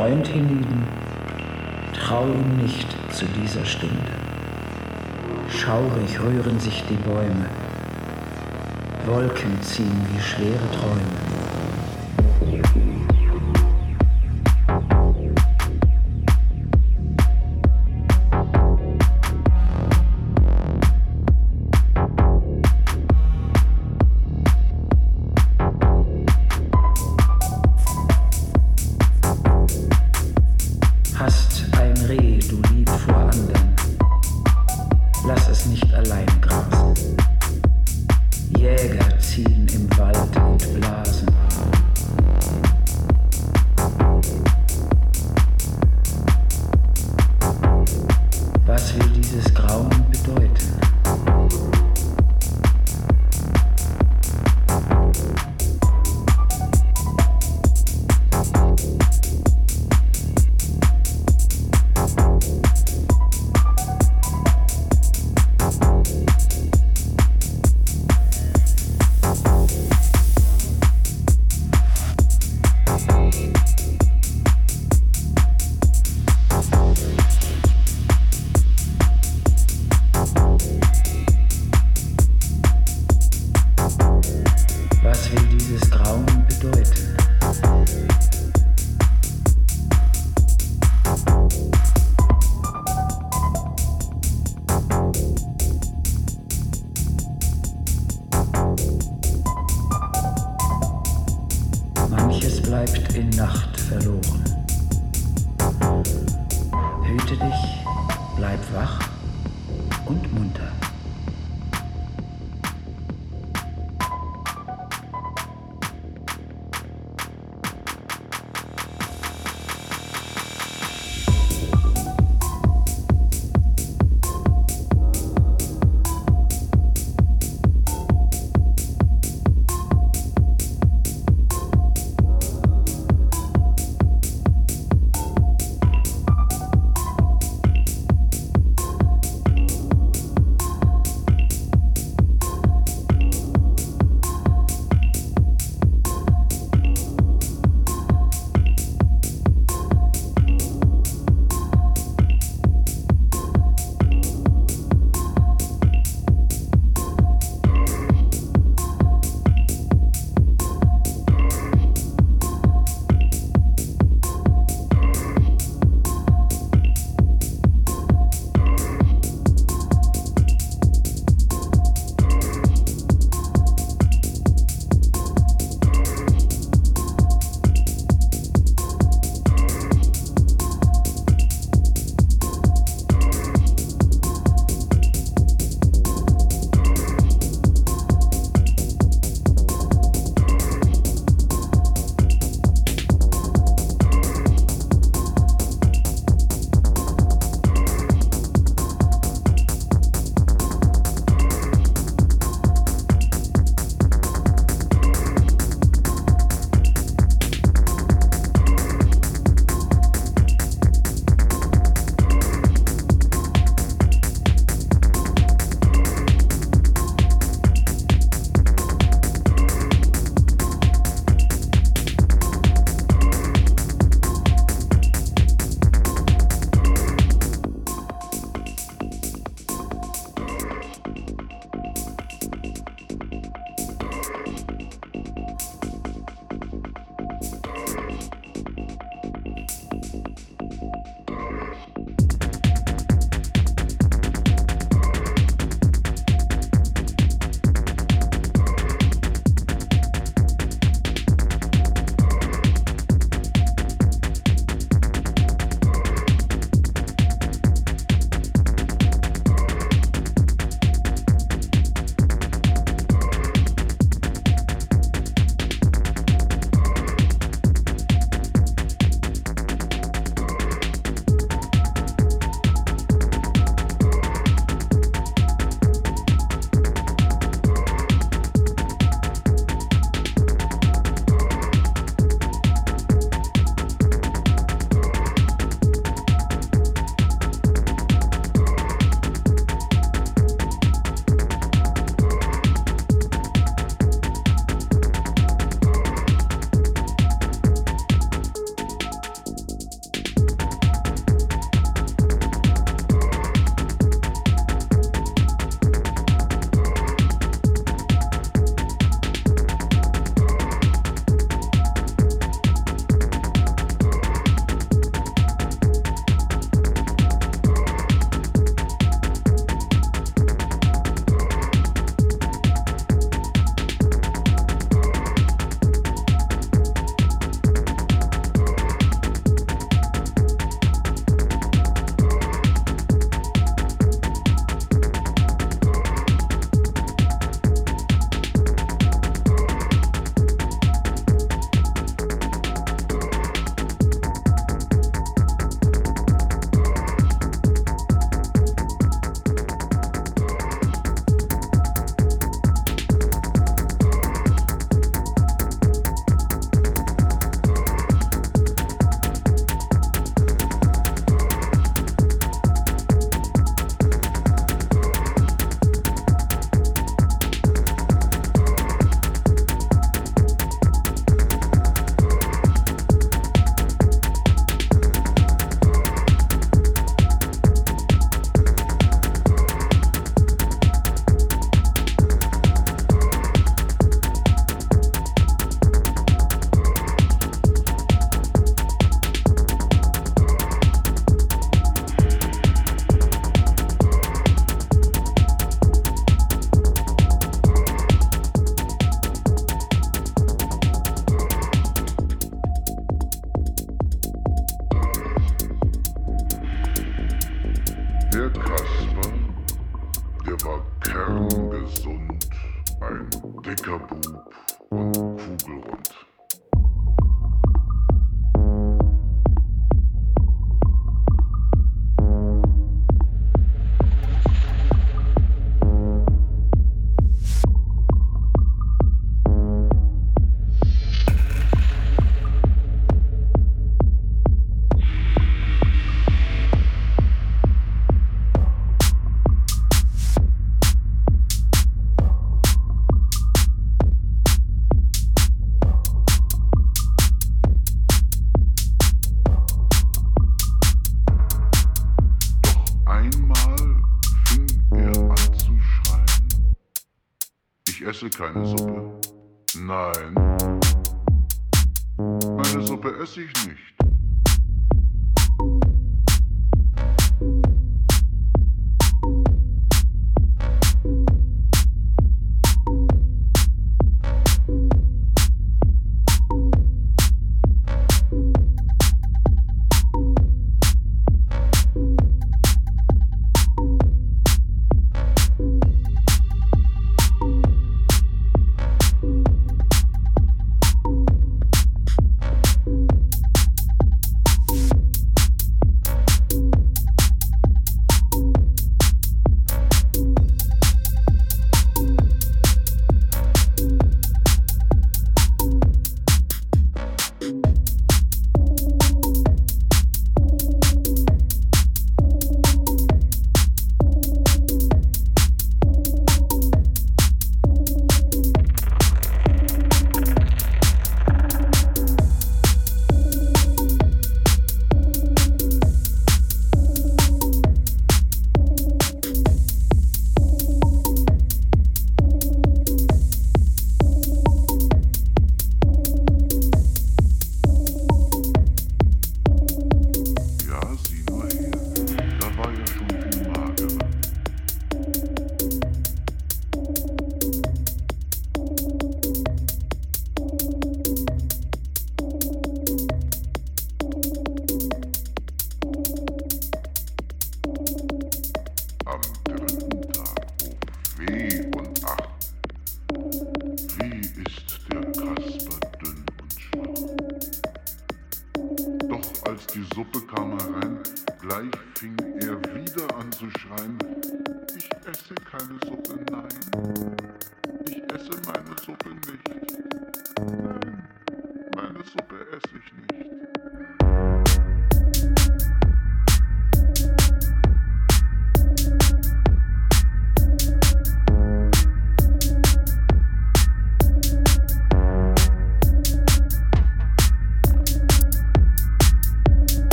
Freund hienieden, trau ihm nicht zu dieser Stunde. Schaurig rühren sich die Bäume, Wolken ziehen wie schwere Träume. Esse keine Suppe. Nein. Meine Suppe esse ich nicht.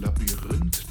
Labyrinth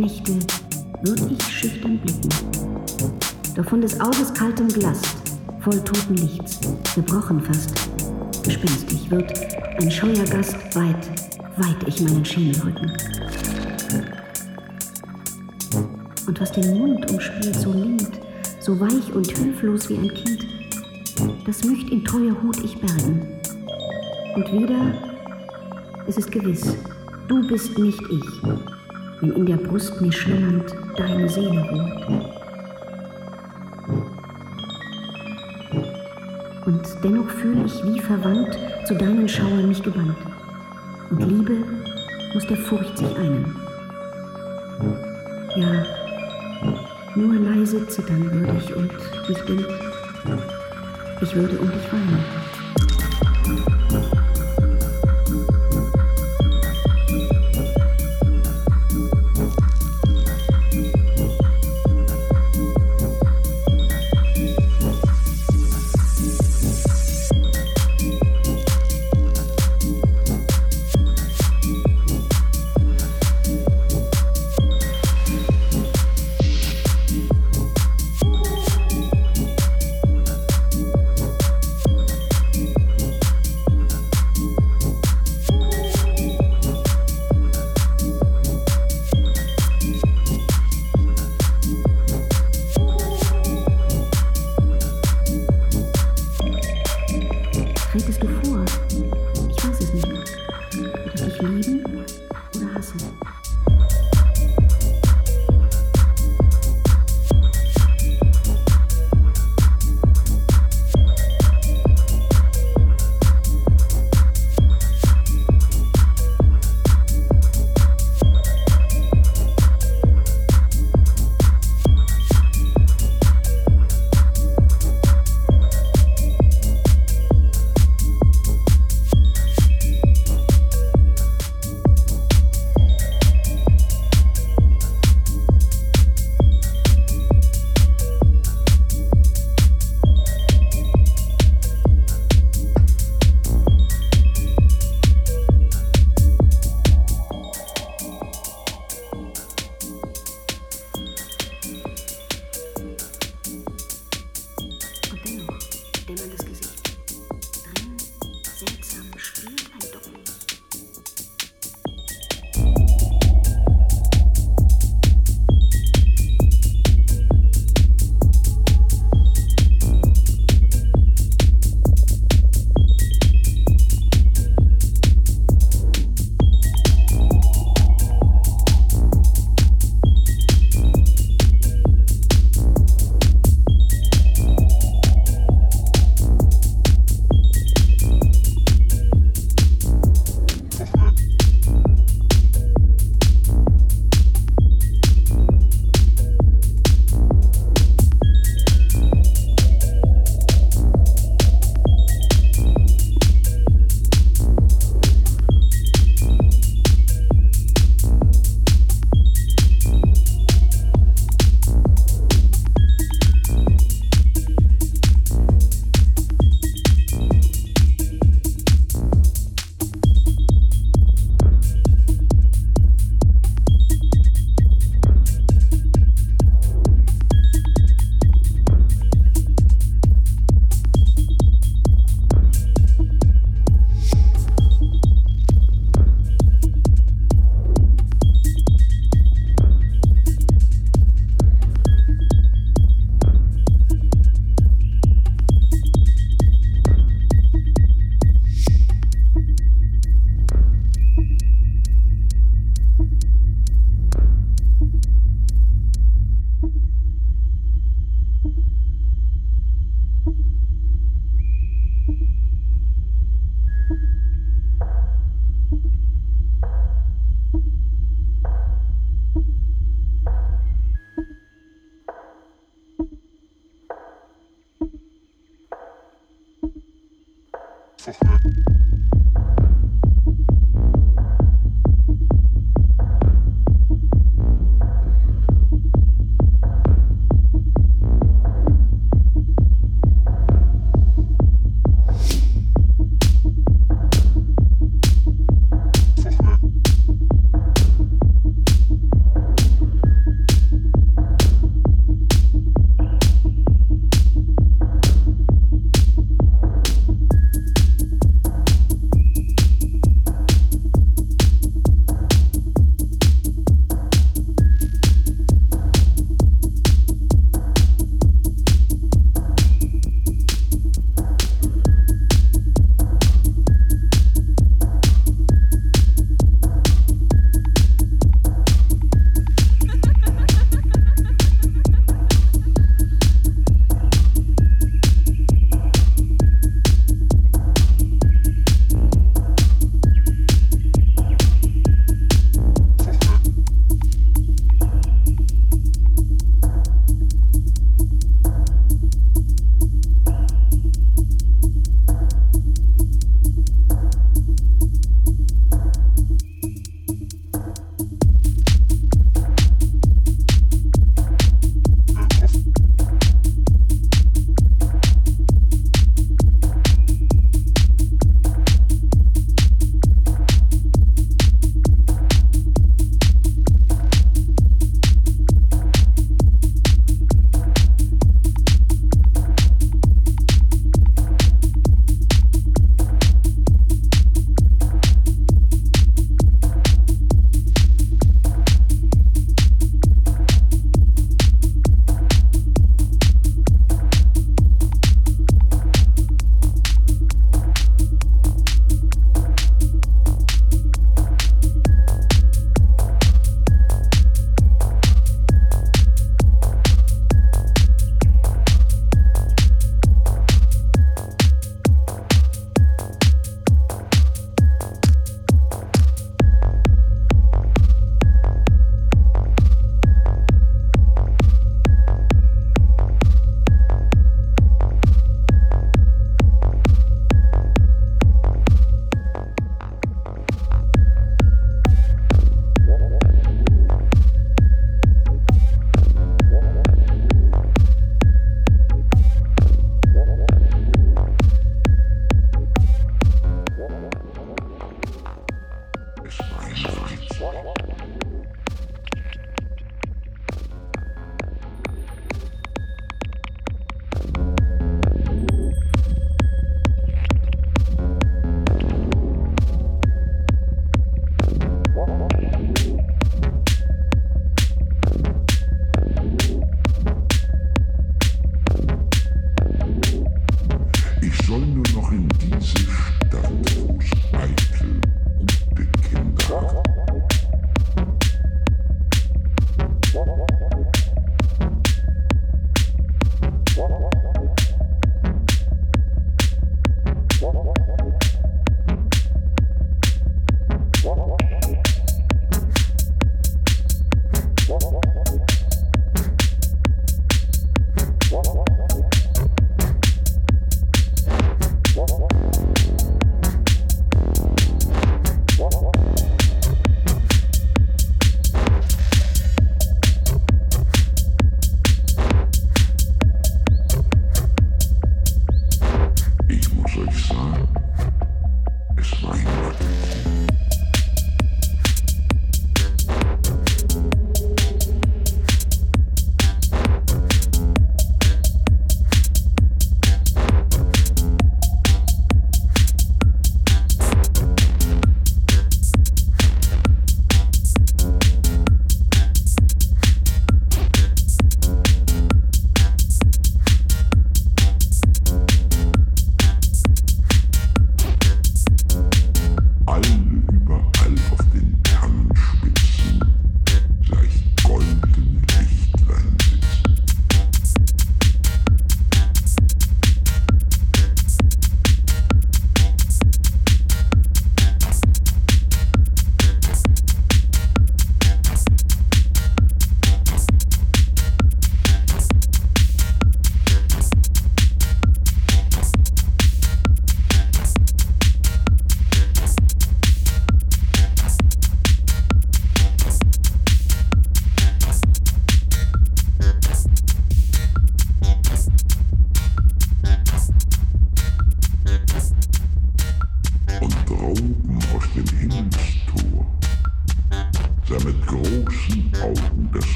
Knechte, würd ich schüchtern blicken. Doch von des Auges kaltem Glast, voll toten Lichts, gebrochen fast, gespenstig wird ein scheuer Gast weit, weit ich meinen Schemel rücken. Und was den Mund umspielt, so lind, so weich und hilflos wie ein Kind, das möcht in treuer Hut ich bergen. Und wieder, es ist gewiss, du bist nicht ich, wenn in der Brust mir schlummernd deine Seele ruht. Und dennoch fühle ich wie verwandt zu deinen Schauern mich gebannt. Und Liebe muss der Furcht sich einen. Ja, nur leise zittern würde ich und mich dünkt, ich würde um dich weinen.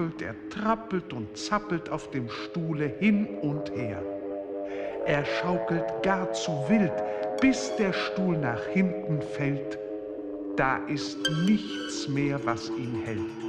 ruckelt, er trappelt und zappelt auf dem Stuhle hin und her. Er schaukelt gar zu wild, bis der Stuhl nach hinten fällt. Da ist nichts mehr, was ihn hält.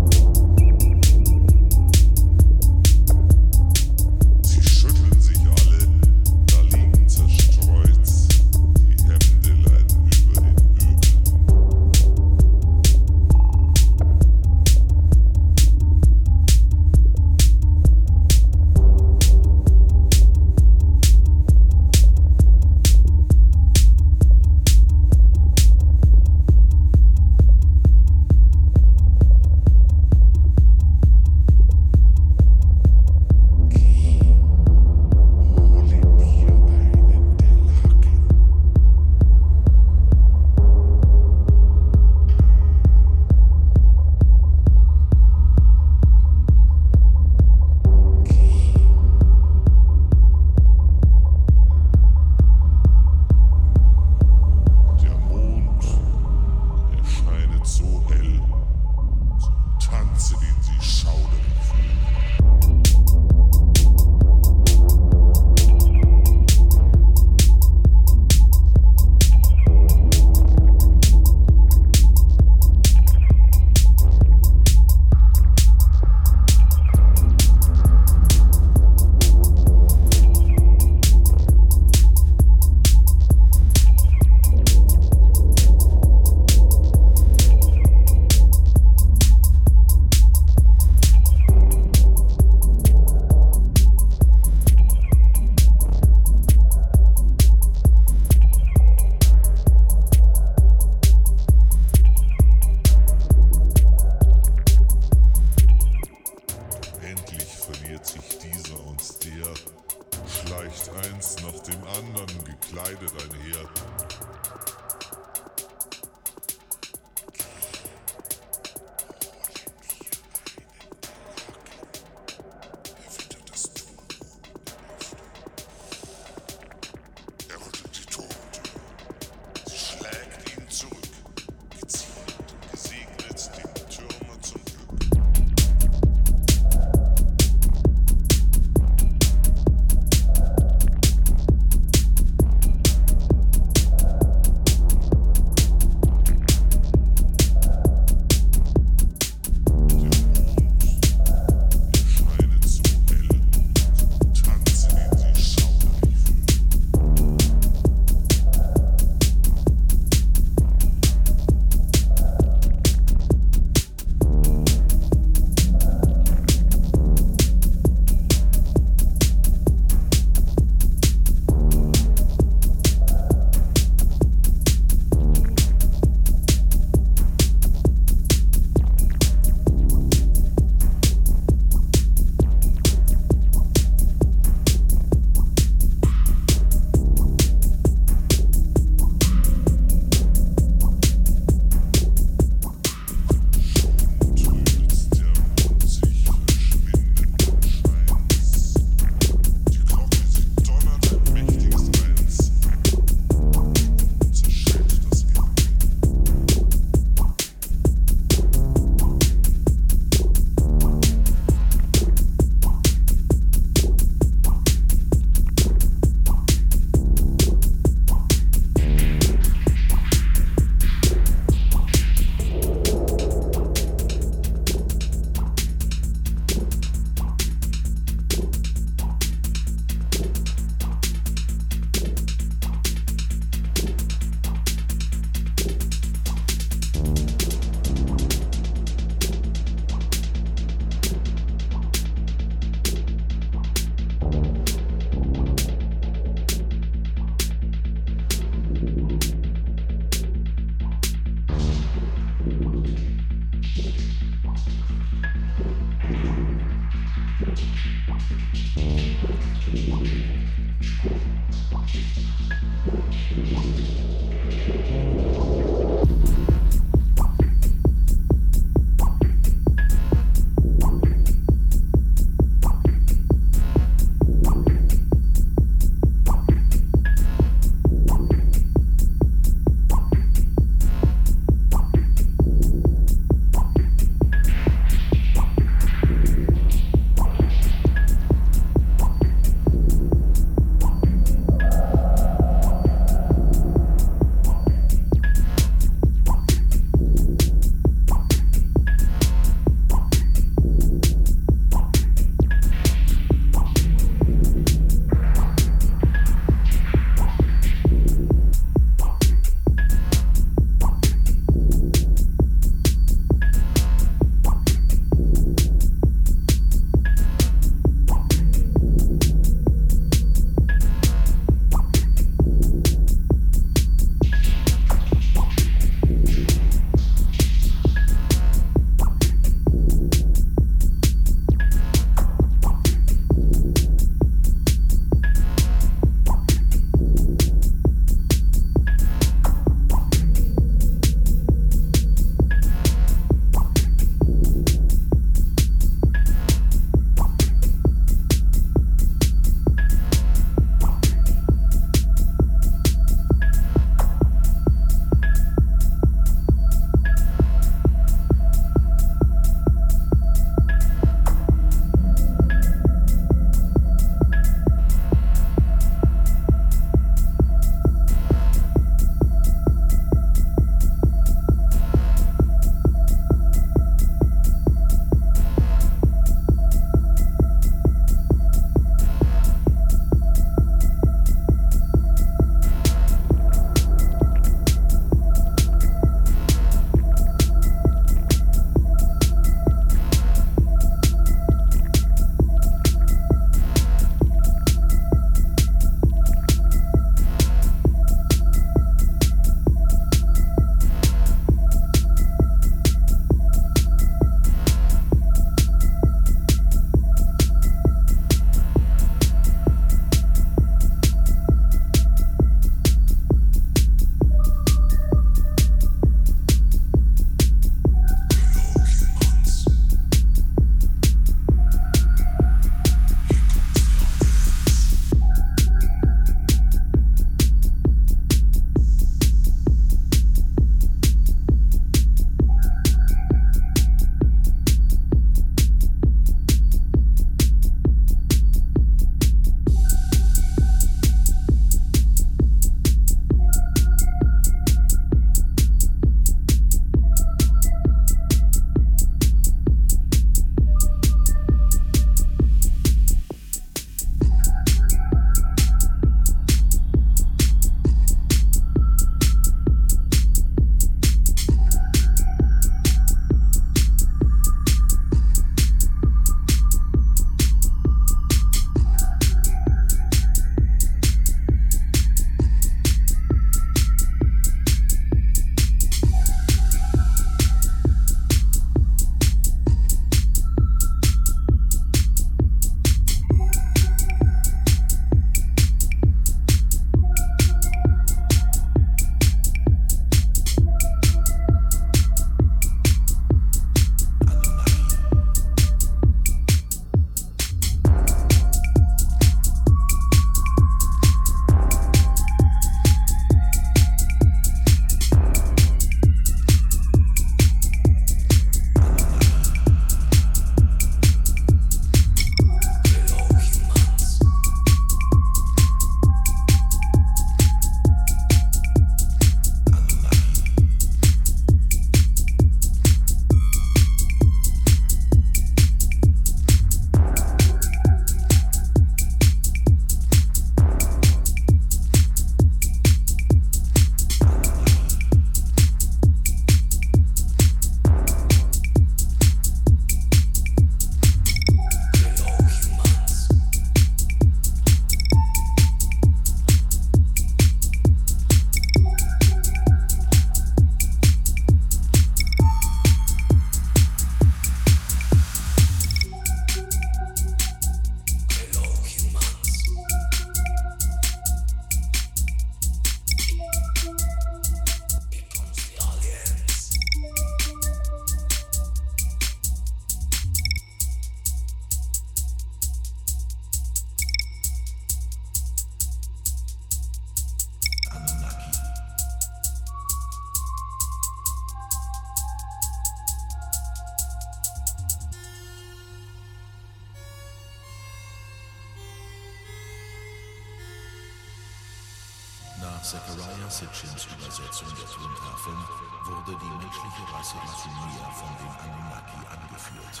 Nach Zechariah Sitchins Übersetzung der Tontafeln wurde die menschliche Rasse Sumer von den Anunnaki angeführt.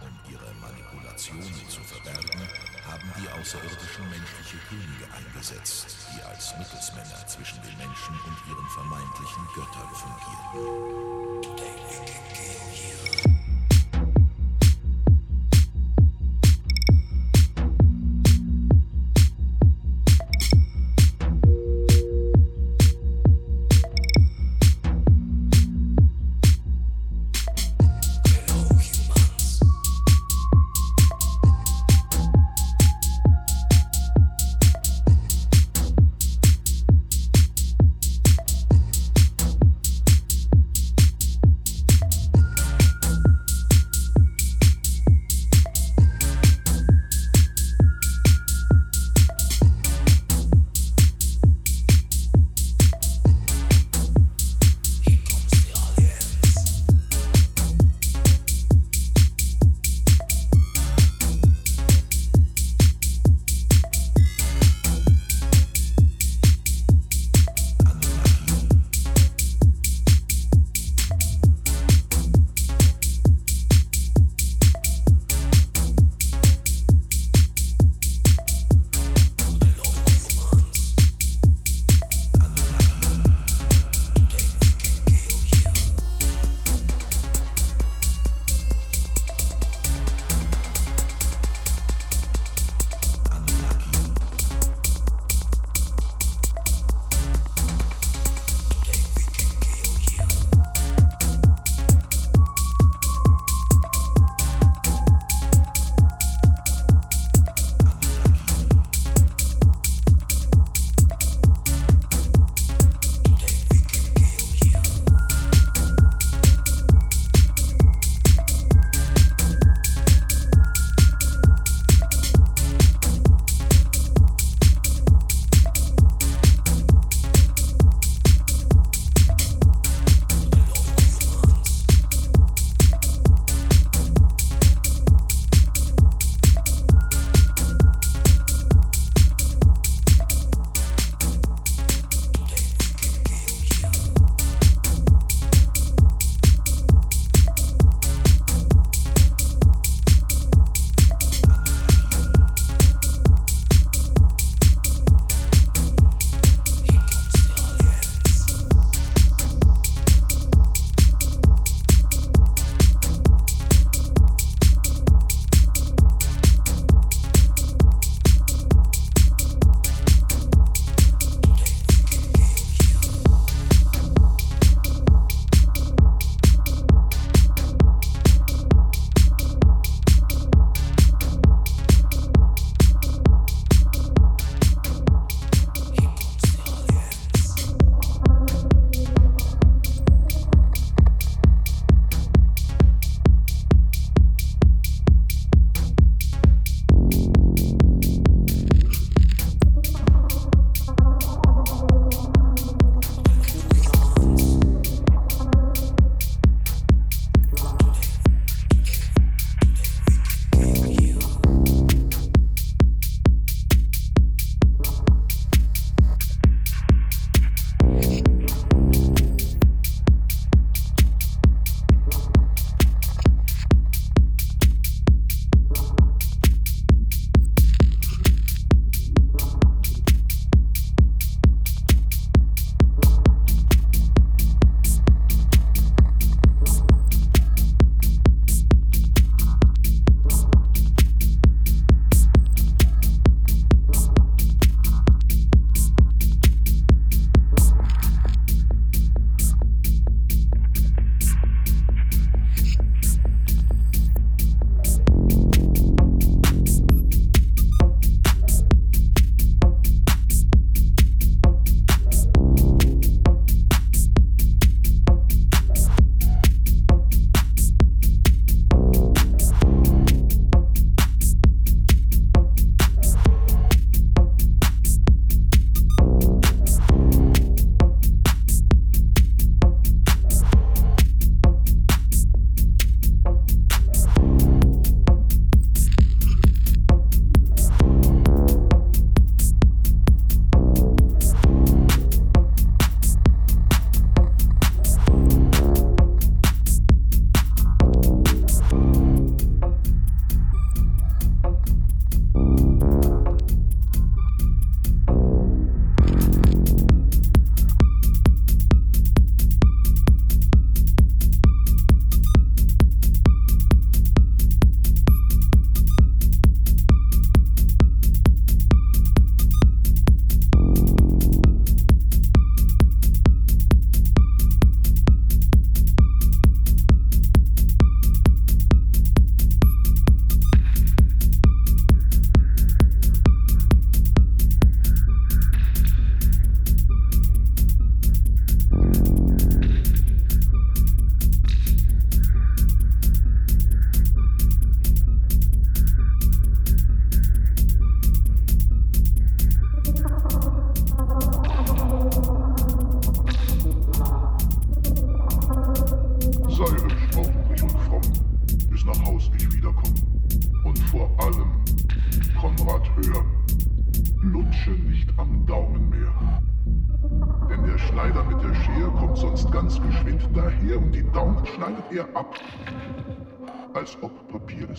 Um ihre Manipulationen zu verbergen, haben die Außerirdischen menschliche Könige eingesetzt, die als Mittelsmänner zwischen den Menschen und ihren vermeintlichen Göttern fungierten.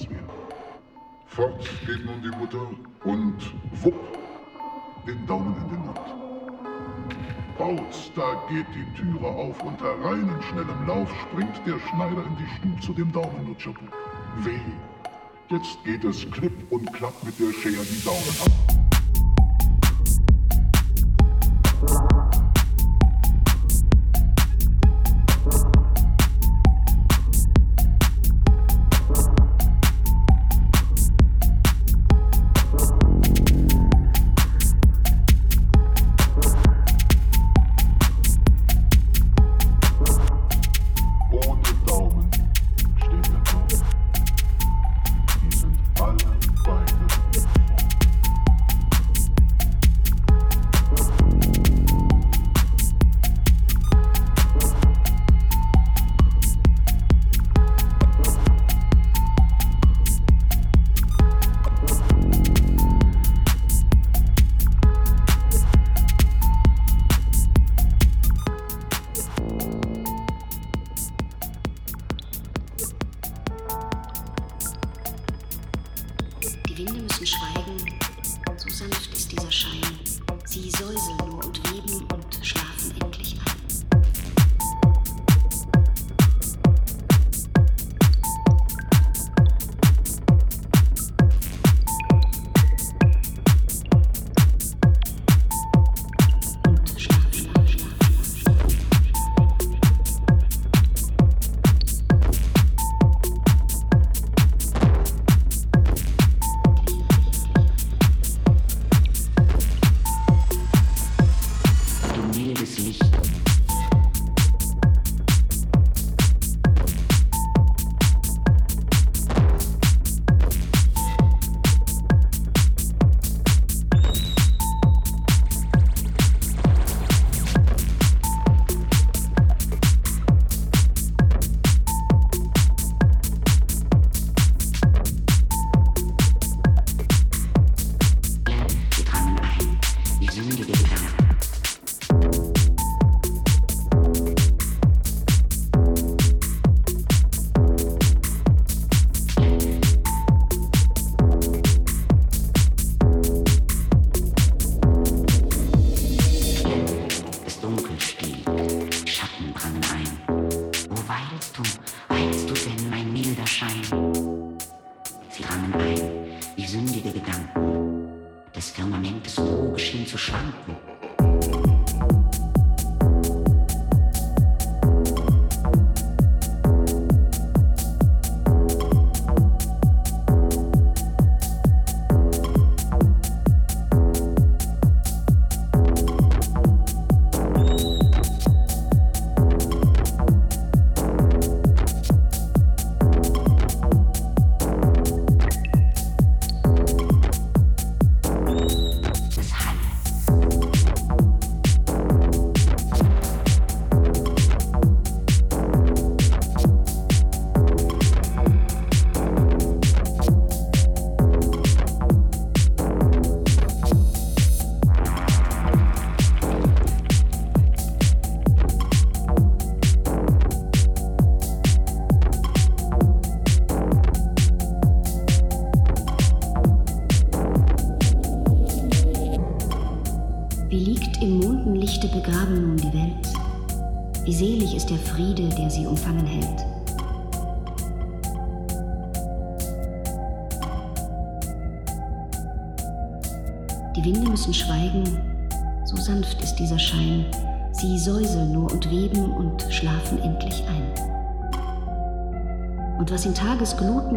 Wäre. Fort geht nun die Mutter und wupp, den Daumen in den Mund. Bautz, da geht die Türe auf, unter reinen schnellem Lauf springt der Schneider in die Stube zu dem Daumennutscherbub. Weh, jetzt geht es klipp und klapp mit der Schere die Daumen ab.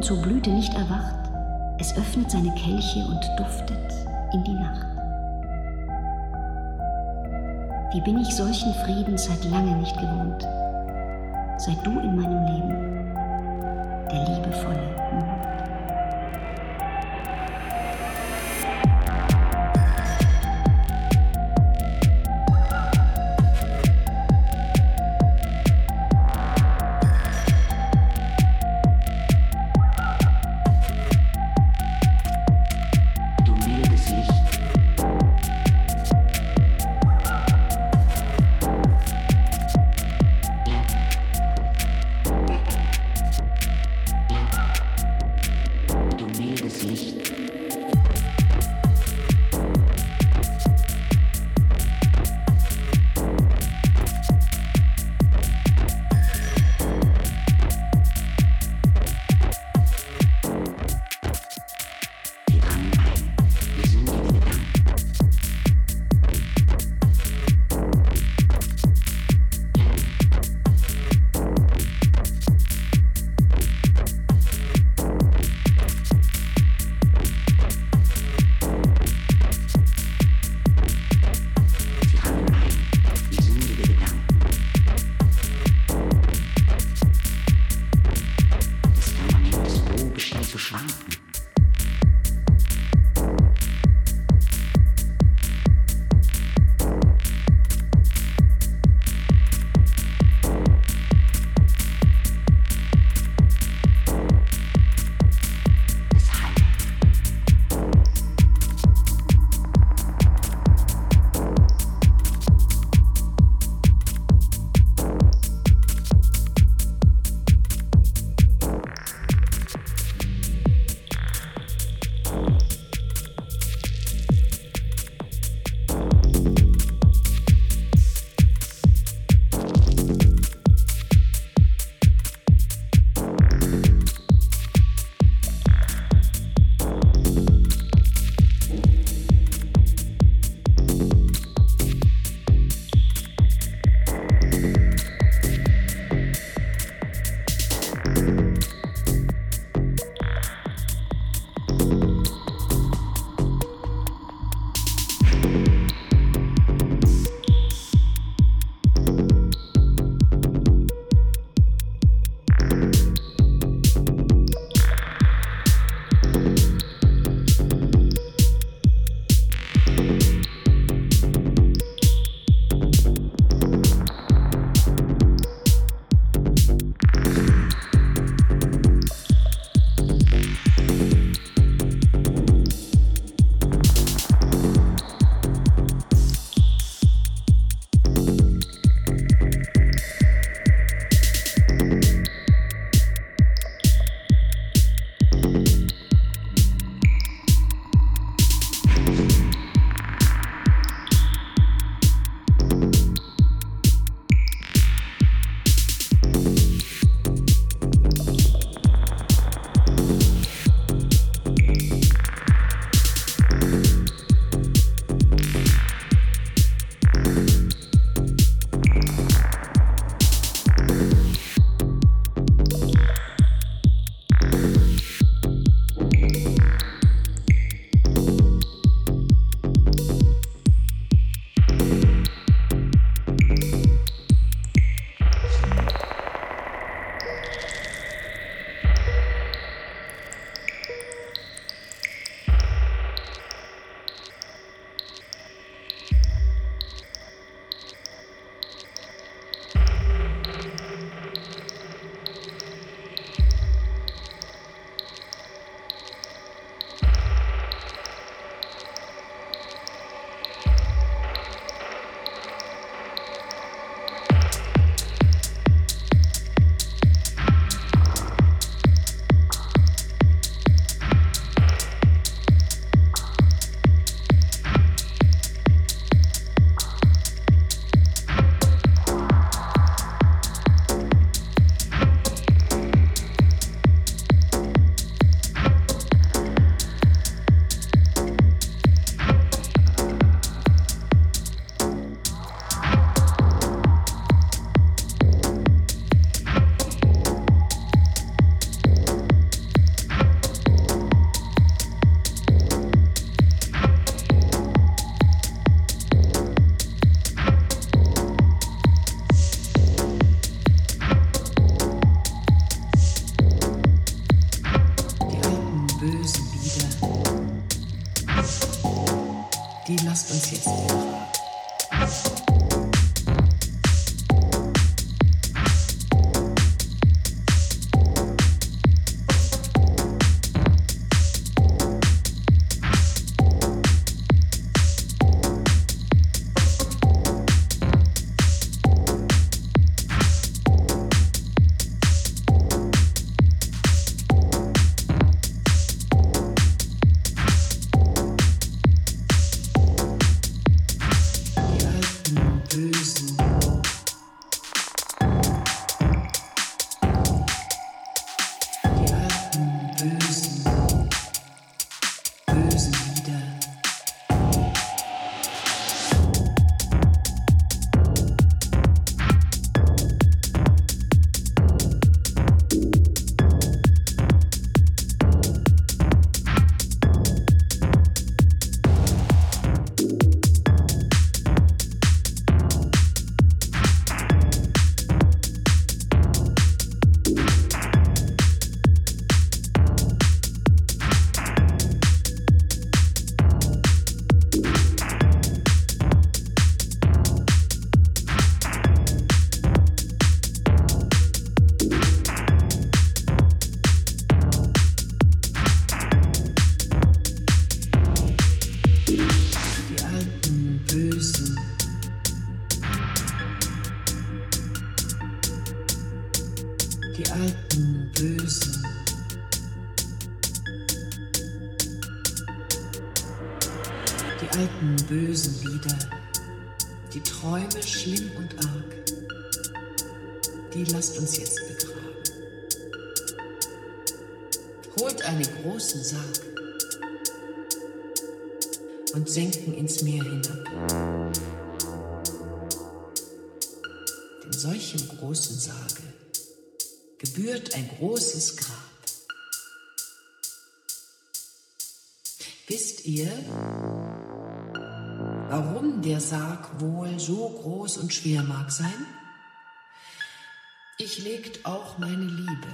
Zur Blüte nicht erwacht, es öffnet seine Kelche und duftet in die Nacht. Wie bin ich solchen Frieden seit lange nicht gewohnt? Seit du in meinem Leben, der liebevolle Thank you. und schwer mag sein, ich legt auch meine Liebe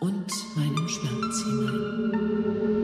und meinen Schmerz hinein.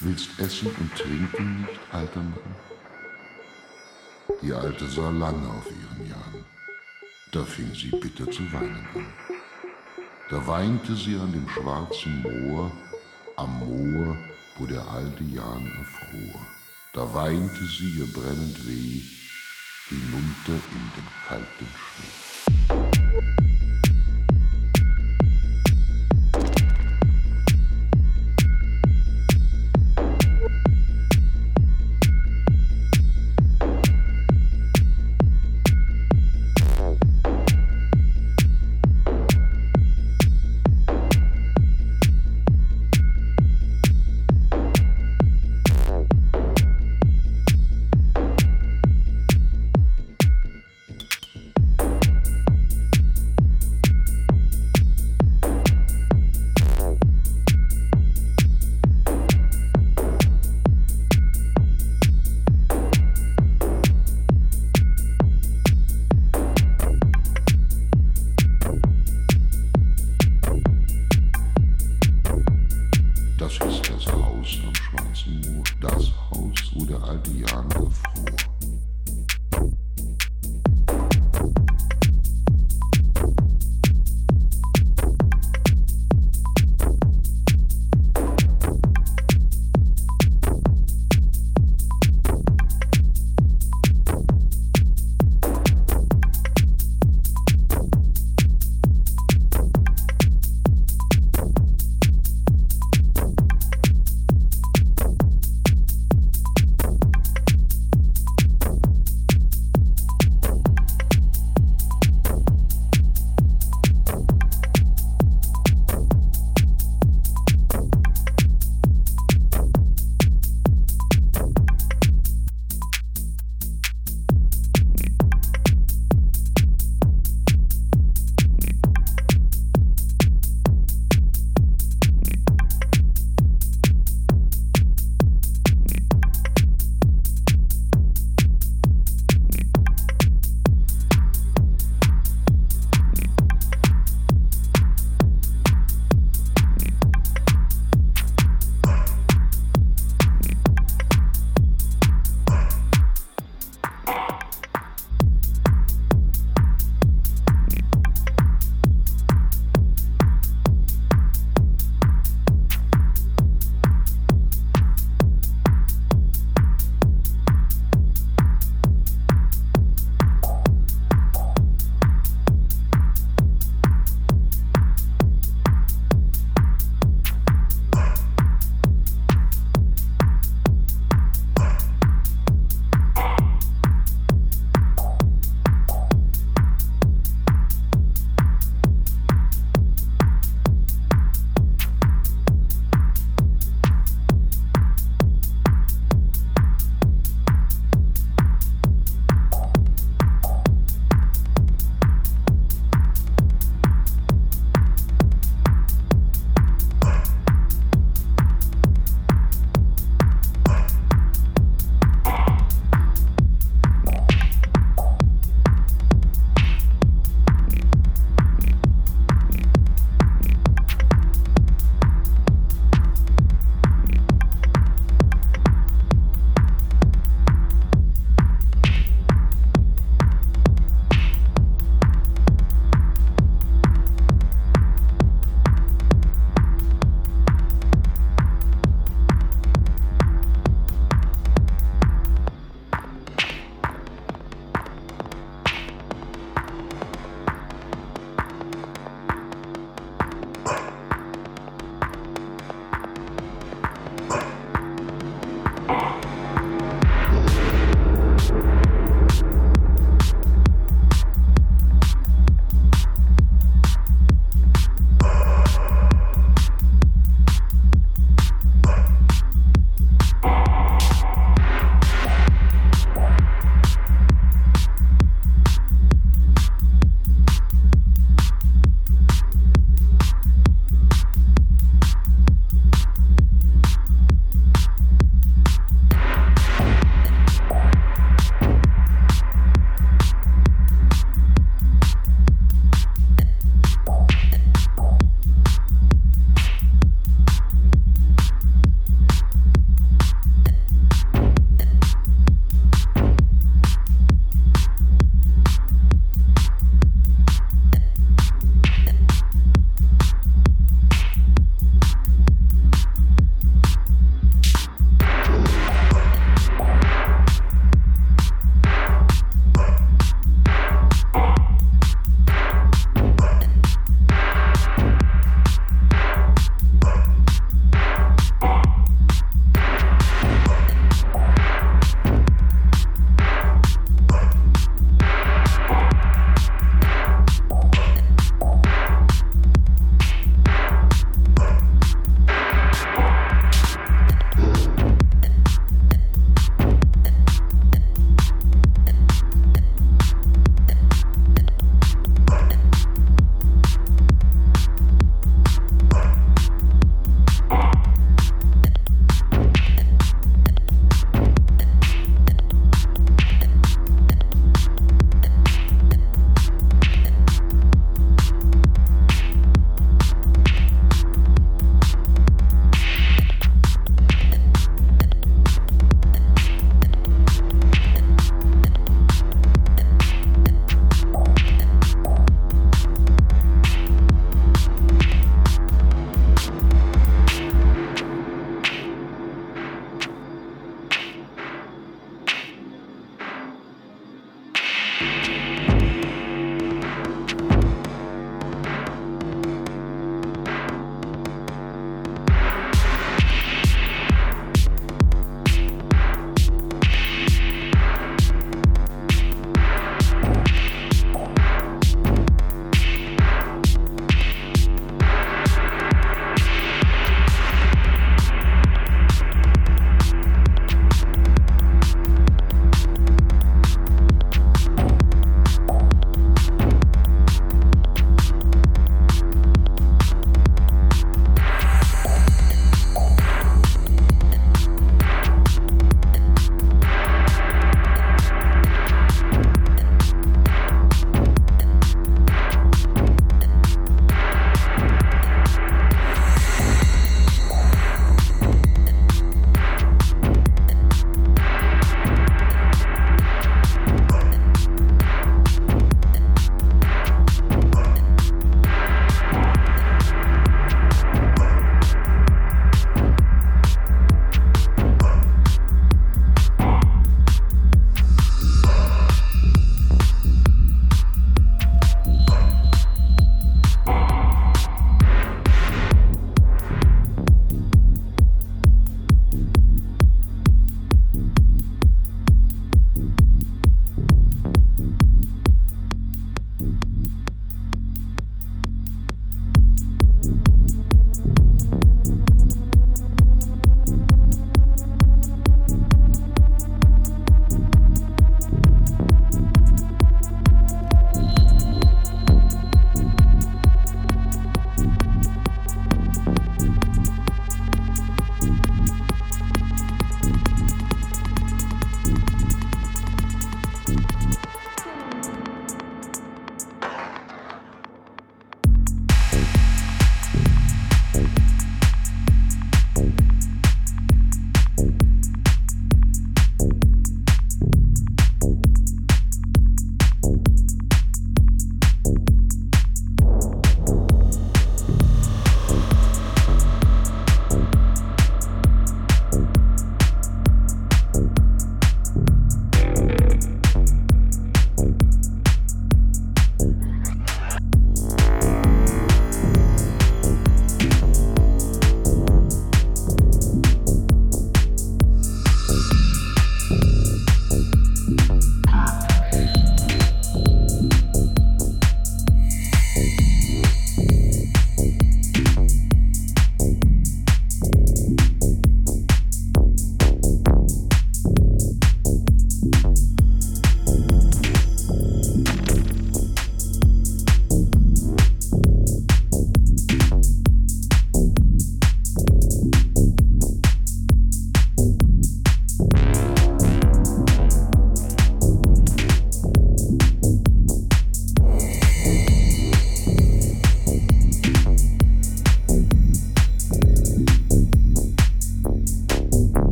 Willst essen und trinken nicht, alter Mann? Die Alte sah lange auf ihren Jan. Da fing sie bitter zu weinen an. Da weinte sie an dem schwarzen Moor, am Moor, wo der alte Jan erfror. Da weinte sie ihr brennend weh, hinunter in den kalten Schnee.